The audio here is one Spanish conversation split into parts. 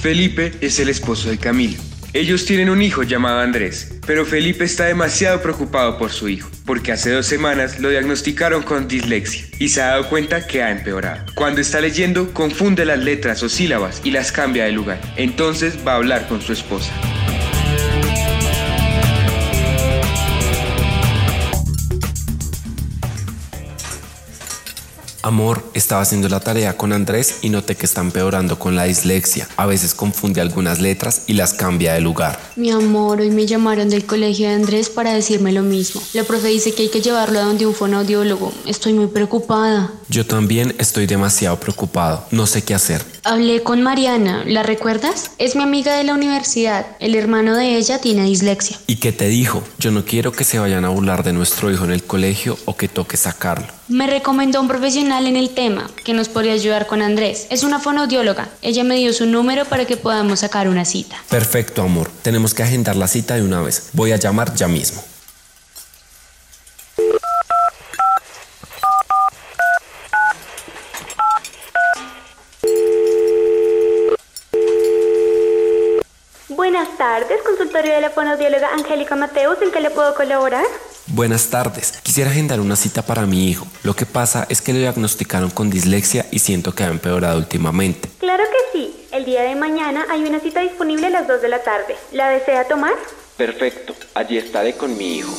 Felipe es el esposo de Camilo. Ellos tienen un hijo llamado Andrés, pero Felipe está demasiado preocupado por su hijo, porque hace dos semanas lo diagnosticaron con dislexia y se ha dado cuenta que ha empeorado. Cuando está leyendo, confunde las letras o sílabas y las cambia de lugar. Entonces va a hablar con su esposa. Amor, estaba haciendo la tarea con Andrés y noté que está empeorando con la dislexia. A veces confunde algunas letras y las cambia de lugar. Mi amor, hoy me llamaron del colegio de Andrés para decirme lo mismo. La profe dice que hay que llevarlo a donde un fonoaudiólogo. Estoy muy preocupada. Yo también estoy demasiado preocupado. No sé qué hacer. Hablé con Mariana, ¿la recuerdas? Es mi amiga de la universidad. El hermano de ella tiene dislexia. ¿Y qué te dijo? Yo no quiero que se vayan a burlar de nuestro hijo en el colegio o que toque sacarlo. Me recomendó un profesional en el tema que nos podría ayudar con Andrés. Es una fonoaudióloga. Ella me dio su número para que podamos sacar una cita. Perfecto, amor. Tenemos que agendar la cita de una vez. Voy a llamar ya mismo. Buenas tardes, consultorio de la fonoaudióloga Angélica Mateus, ¿en qué le puedo colaborar? Buenas tardes. Quisiera agendar una cita para mi hijo. Lo que pasa es que lo diagnosticaron con dislexia y siento que ha empeorado últimamente. Claro que sí. El día de mañana hay una cita disponible a las 2 de la tarde. ¿La desea tomar? Perfecto. Allí estaré con mi hijo.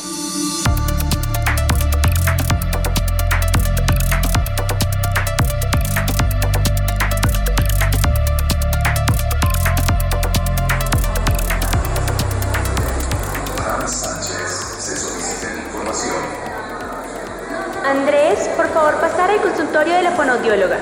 Andrés, por favor pasar al consultorio de la fonoaudióloga.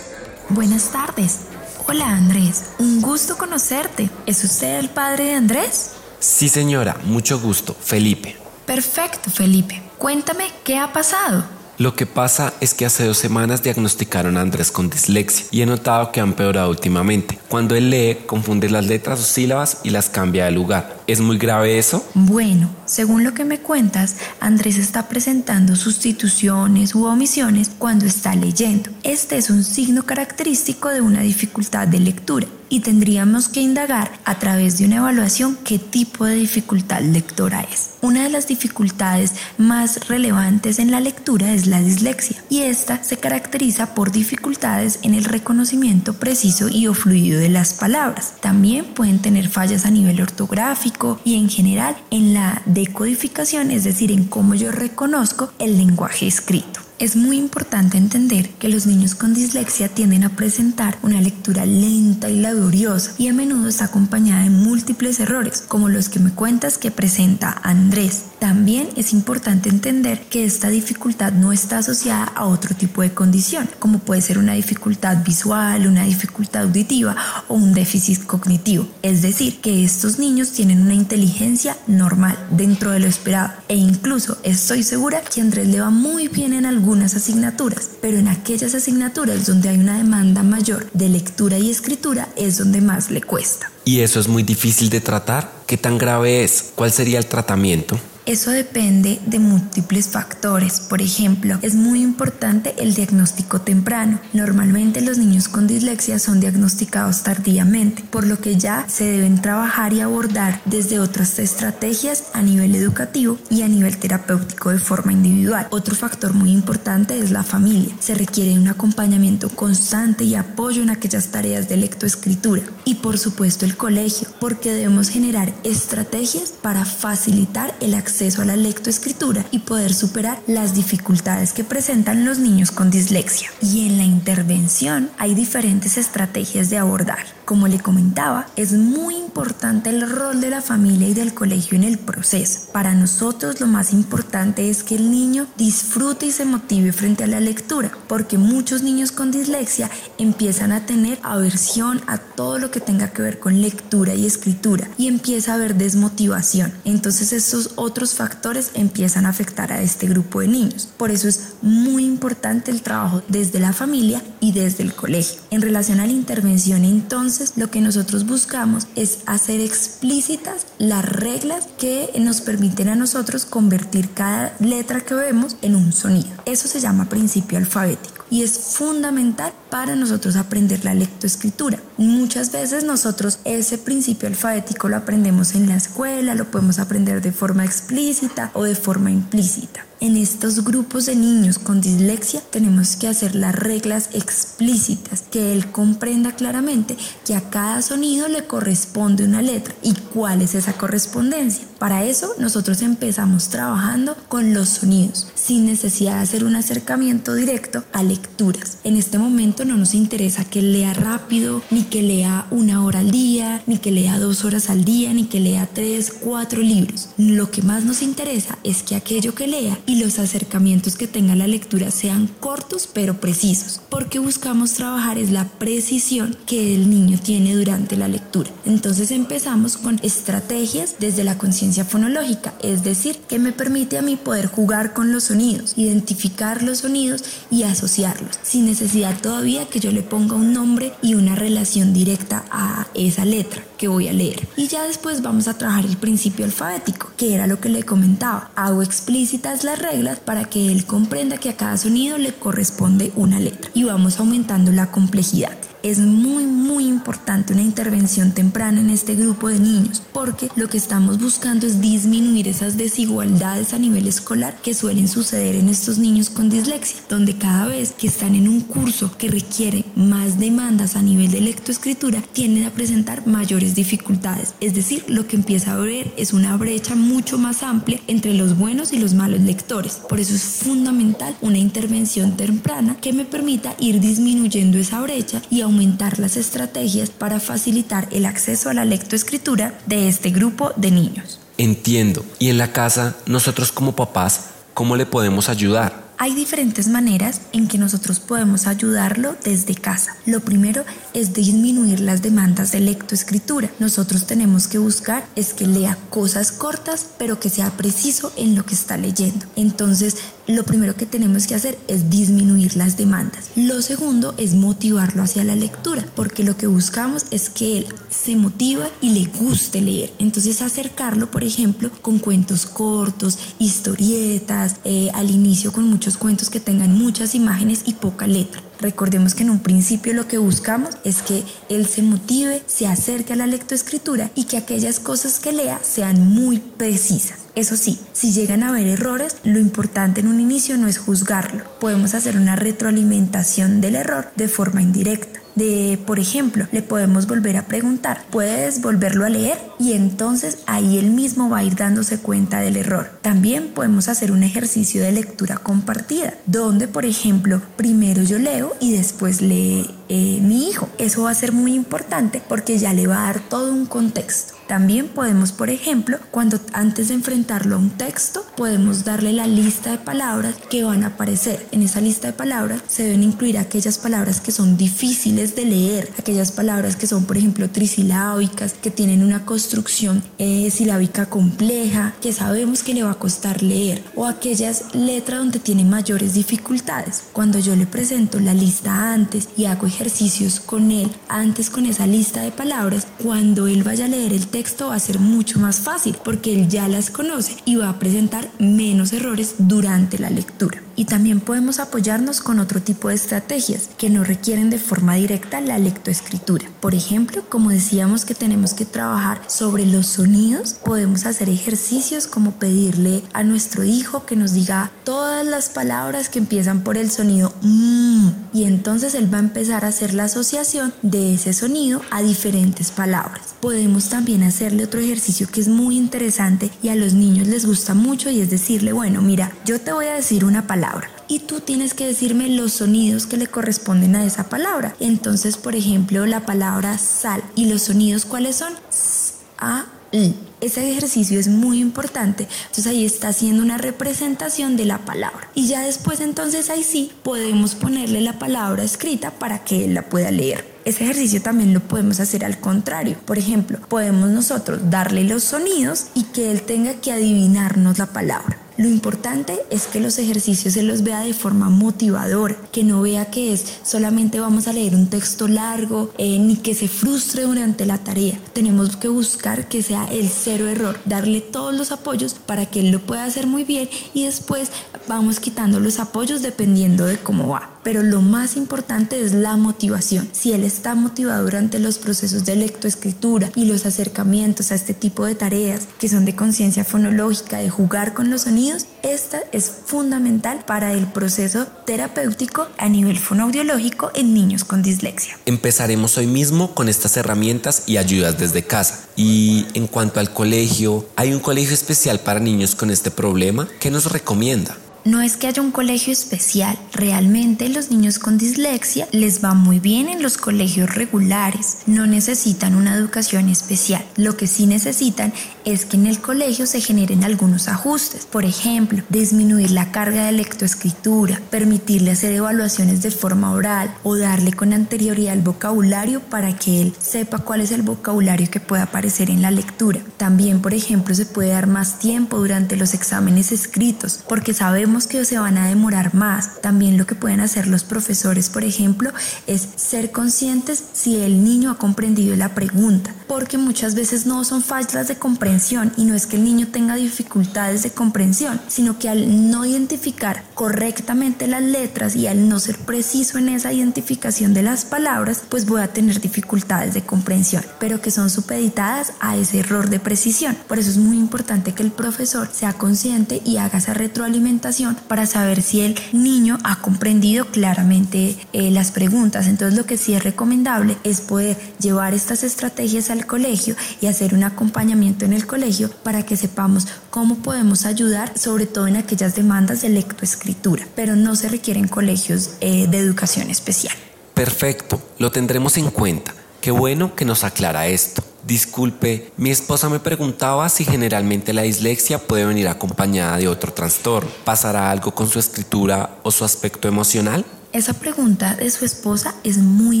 Buenas tardes. Hola Andrés, un gusto conocerte. ¿Es usted el padre de Andrés? Sí, señora. Mucho gusto. Felipe. Perfecto, Felipe. Cuéntame qué ha pasado. Lo que pasa es que hace dos semanas diagnosticaron a Andrés con dislexia y he notado que ha empeorado últimamente. Cuando él lee, confunde las letras o sílabas y las cambia de lugar. ¿Es muy grave eso? Bueno, según lo que me cuentas, Andrés está presentando sustituciones u omisiones cuando está leyendo. Este es un signo característico de una dificultad de lectura y tendríamos que indagar a través de una evaluación qué tipo de dificultad lectora es. Una de las dificultades más relevantes en la lectura es la dislexia y esta se caracteriza por dificultades en el reconocimiento preciso y o fluido de las palabras. También pueden tener fallas a nivel ortográfico y en general en la decodificación, es decir, en cómo yo reconozco el lenguaje escrito. Es muy importante entender que los niños con dislexia tienden a presentar una lectura lenta y laboriosa y a menudo está acompañada de múltiples errores, como los que me cuentas que presenta Andrés. También es importante entender que esta dificultad no está asociada a otro tipo de condición, como puede ser una dificultad visual, una dificultad auditiva o un déficit cognitivo. Es decir, que estos niños tienen una inteligencia normal dentro de lo esperado e incluso estoy segura que Andrés le va muy bien en algunas asignaturas, pero en aquellas asignaturas donde hay una demanda mayor de lectura y escritura es donde más le cuesta. ¿Y eso es muy difícil de tratar? ¿Qué tan grave es? ¿Cuál sería el tratamiento? Eso depende de múltiples factores. Por ejemplo, es muy importante el diagnóstico temprano. Normalmente los niños con dislexia son diagnosticados tardíamente, por lo que ya se deben trabajar y abordar desde otras estrategias a nivel educativo y a nivel terapéutico de forma individual. Otro factor muy importante es la familia. Se requiere un acompañamiento constante y apoyo en aquellas tareas de lectoescritura. Y por supuesto el colegio, porque debemos generar estrategias para facilitar el acceso acceso a la lectoescritura y poder superar las dificultades que presentan los niños con dislexia. Y en la intervención hay diferentes estrategias de abordar. Como le comentaba, es muy importante el rol de la familia y del colegio en el proceso. Para nosotros lo más importante es que el niño disfrute y se motive frente a la lectura, porque muchos niños con dislexia empiezan a tener aversión a todo lo que tenga que ver con lectura y escritura y empieza a haber desmotivación. Entonces estos otros factores empiezan a afectar a este grupo de niños. Por eso es muy importante el trabajo desde la familia y desde el colegio. En relación a la intervención entonces, lo que nosotros buscamos es hacer explícitas las reglas que nos permiten a nosotros convertir cada letra que vemos en un sonido. Eso se llama principio alfabético y es fundamental para nosotros aprender la lectoescritura. Muchas veces nosotros ese principio alfabético lo aprendemos en la escuela, lo podemos aprender de forma explícita o de forma implícita. En estos grupos de niños con dislexia tenemos que hacer las reglas explícitas, que él comprenda claramente que a cada sonido le corresponde una letra y cuál es esa correspondencia. Para eso nosotros empezamos trabajando con los sonidos, sin necesidad de hacer un acercamiento directo a lecturas. En este momento no nos interesa que lea rápido, ni que lea una hora al día, ni que lea dos horas al día, ni que lea tres, cuatro libros. Lo que más nos interesa es que aquello que lea y los acercamientos que tenga la lectura sean cortos pero precisos, porque buscamos trabajar es la precisión que el niño tiene durante la lectura. Entonces empezamos con estrategias desde la conciencia fonológica, es decir, que me permite a mí poder jugar con los sonidos, identificar los sonidos y asociarlos, sin necesidad todavía que yo le ponga un nombre y una relación directa a esa letra que voy a leer. Y ya después vamos a trabajar el principio alfabético, que era lo que le comentaba. Hago explícitas las reglas para que él comprenda que a cada sonido le corresponde una letra y vamos aumentando la complejidad es muy muy importante una intervención temprana en este grupo de niños porque lo que estamos buscando es disminuir esas desigualdades a nivel escolar que suelen suceder en estos niños con dislexia, donde cada vez que están en un curso que requiere más demandas a nivel de lectoescritura tienden a presentar mayores dificultades, es decir, lo que empieza a ver es una brecha mucho más amplia entre los buenos y los malos lectores. Por eso es fundamental una intervención temprana que me permita ir disminuyendo esa brecha y aumentar las estrategias para facilitar el acceso a la lectoescritura de este grupo de niños. Entiendo. Y en la casa, nosotros como papás, ¿cómo le podemos ayudar? Hay diferentes maneras en que nosotros podemos ayudarlo desde casa. Lo primero es disminuir las demandas de lectoescritura. Nosotros tenemos que buscar es que lea cosas cortas, pero que sea preciso en lo que está leyendo. Entonces, lo primero que tenemos que hacer es disminuir las demandas. Lo segundo es motivarlo hacia la lectura, porque lo que buscamos es que él se motiva y le guste leer. Entonces acercarlo, por ejemplo, con cuentos cortos, historietas, eh, al inicio con muchos cuentos que tengan muchas imágenes y poca letra. Recordemos que en un principio lo que buscamos es que él se motive, se acerque a la lectoescritura y que aquellas cosas que lea sean muy precisas. Eso sí, si llegan a haber errores, lo importante en un inicio no es juzgarlo. Podemos hacer una retroalimentación del error de forma indirecta de, por ejemplo, le podemos volver a preguntar, ¿puedes volverlo a leer? Y entonces ahí él mismo va a ir dándose cuenta del error. También podemos hacer un ejercicio de lectura compartida, donde, por ejemplo, primero yo leo y después lee eh, mi hijo. Eso va a ser muy importante porque ya le va a dar todo un contexto. También podemos, por ejemplo, cuando antes de enfrentarlo a un texto, podemos darle la lista de palabras que van a aparecer. En esa lista de palabras se deben incluir aquellas palabras que son difíciles de leer, aquellas palabras que son, por ejemplo, trisilábicas, que tienen una construcción eh, silábica compleja, que sabemos que le va a costar leer, o aquellas letras donde tiene mayores dificultades. Cuando yo le presento la lista antes y hago ejercicios con él, antes con esa lista de palabras, cuando él vaya a leer el texto, va a ser mucho más fácil porque él ya las conoce y va a presentar menos errores durante la lectura. Y también podemos apoyarnos con otro tipo de estrategias que no requieren de forma directa la lectoescritura. Por ejemplo, como decíamos que tenemos que trabajar sobre los sonidos, podemos hacer ejercicios como pedirle a nuestro hijo que nos diga todas las palabras que empiezan por el sonido mmm y entonces él va a empezar a hacer la asociación de ese sonido a diferentes palabras. Podemos también hacerle otro ejercicio que es muy interesante y a los niños les gusta mucho y es decirle, bueno, mira, yo te voy a decir una palabra y tú tienes que decirme los sonidos que le corresponden a esa palabra. Entonces, por ejemplo, la palabra sal y los sonidos cuáles son? S, A, I. Ese ejercicio es muy importante, entonces ahí está haciendo una representación de la palabra. Y ya después entonces ahí sí podemos ponerle la palabra escrita para que él la pueda leer. Ese ejercicio también lo podemos hacer al contrario. Por ejemplo, podemos nosotros darle los sonidos y que él tenga que adivinarnos la palabra. Lo importante es que los ejercicios se los vea de forma motivadora, que no vea que es solamente vamos a leer un texto largo, eh, ni que se frustre durante la tarea. Tenemos que buscar que sea el cero error, darle todos los apoyos para que él lo pueda hacer muy bien y después vamos quitando los apoyos dependiendo de cómo va pero lo más importante es la motivación. Si él está motivado durante los procesos de lectoescritura y los acercamientos a este tipo de tareas que son de conciencia fonológica, de jugar con los sonidos, esta es fundamental para el proceso terapéutico a nivel fonoaudiológico en niños con dislexia. Empezaremos hoy mismo con estas herramientas y ayudas desde casa. Y en cuanto al colegio, ¿hay un colegio especial para niños con este problema? ¿Qué nos recomienda? No es que haya un colegio especial, realmente los niños con dislexia les va muy bien en los colegios regulares, no necesitan una educación especial. Lo que sí necesitan es que en el colegio se generen algunos ajustes, por ejemplo, disminuir la carga de lectoescritura, permitirle hacer evaluaciones de forma oral o darle con anterioridad el vocabulario para que él sepa cuál es el vocabulario que puede aparecer en la lectura. También, por ejemplo, se puede dar más tiempo durante los exámenes escritos porque sabemos que se van a demorar más. También lo que pueden hacer los profesores, por ejemplo, es ser conscientes si el niño ha comprendido la pregunta, porque muchas veces no son faltas de comprensión y no es que el niño tenga dificultades de comprensión, sino que al no identificar correctamente las letras y al no ser preciso en esa identificación de las palabras, pues voy a tener dificultades de comprensión, pero que son supeditadas a ese error de precisión. Por eso es muy importante que el profesor sea consciente y haga esa retroalimentación para saber si el niño ha comprendido claramente eh, las preguntas. Entonces lo que sí es recomendable es poder llevar estas estrategias al colegio y hacer un acompañamiento en el colegio para que sepamos cómo podemos ayudar, sobre todo en aquellas demandas de lectoescritura, pero no se requieren colegios eh, de educación especial. Perfecto, lo tendremos en cuenta. Qué bueno que nos aclara esto. Disculpe, mi esposa me preguntaba si generalmente la dislexia puede venir acompañada de otro trastorno. ¿Pasará algo con su escritura o su aspecto emocional? Esa pregunta de su esposa es muy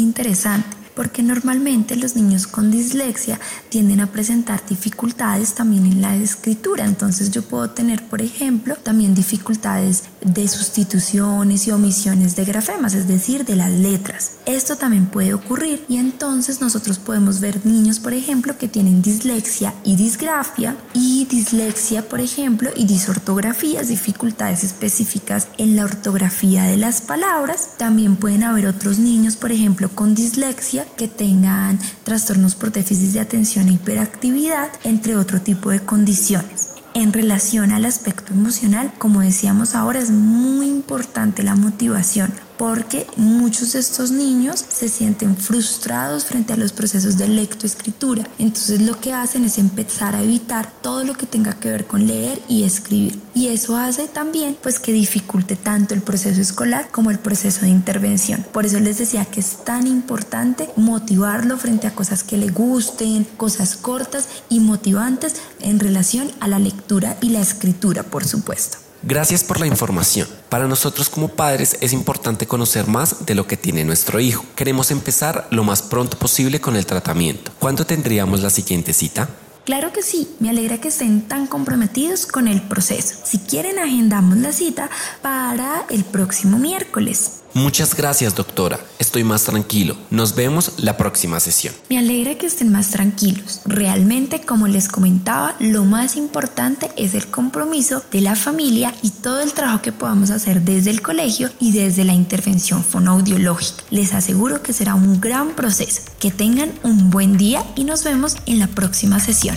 interesante porque normalmente los niños con dislexia tienden a presentar dificultades también en la escritura. Entonces yo puedo tener, por ejemplo, también dificultades de sustituciones y omisiones de grafemas, es decir, de las letras. Esto también puede ocurrir y entonces nosotros podemos ver niños, por ejemplo, que tienen dislexia y disgrafia y dislexia, por ejemplo, y disortografías, dificultades específicas en la ortografía de las palabras. También pueden haber otros niños, por ejemplo, con dislexia que tengan trastornos por déficit de atención e hiperactividad, entre otro tipo de condiciones. En relación al aspecto emocional, como decíamos ahora, es muy importante la motivación porque muchos de estos niños se sienten frustrados frente a los procesos de lectoescritura. Entonces lo que hacen es empezar a evitar todo lo que tenga que ver con leer y escribir. Y eso hace también pues que dificulte tanto el proceso escolar como el proceso de intervención. Por eso les decía que es tan importante motivarlo frente a cosas que le gusten, cosas cortas y motivantes en relación a la lectura y la escritura, por supuesto. Gracias por la información. Para nosotros como padres es importante conocer más de lo que tiene nuestro hijo. Queremos empezar lo más pronto posible con el tratamiento. ¿Cuándo tendríamos la siguiente cita? Claro que sí, me alegra que estén tan comprometidos con el proceso. Si quieren, agendamos la cita para el próximo miércoles. Muchas gracias, doctora. Estoy más tranquilo. Nos vemos la próxima sesión. Me alegra que estén más tranquilos. Realmente, como les comentaba, lo más importante es el compromiso de la familia y todo el trabajo que podamos hacer desde el colegio y desde la intervención fonoaudiológica. Les aseguro que será un gran proceso. Que tengan un buen día y nos vemos en la próxima sesión.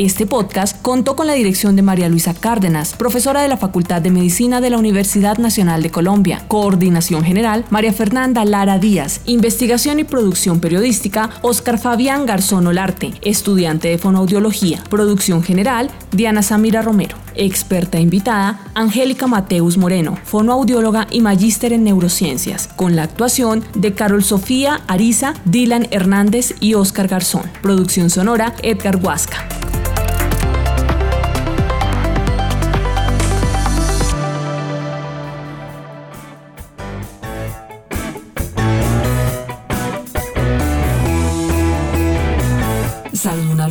Este podcast contó con la dirección de María Luisa Cárdenas, profesora de la Facultad de Medicina de la Universidad Nacional de Colombia. Coordinación General, María Fernanda Lara Díaz. Investigación y producción periodística, Oscar Fabián Garzón Olarte, estudiante de fonoaudiología. Producción general, Diana Samira Romero. Experta invitada, Angélica Mateus Moreno, fonoaudióloga y magíster en neurociencias, con la actuación de Carol Sofía Ariza, Dylan Hernández y Oscar Garzón. Producción sonora, Edgar Huasca.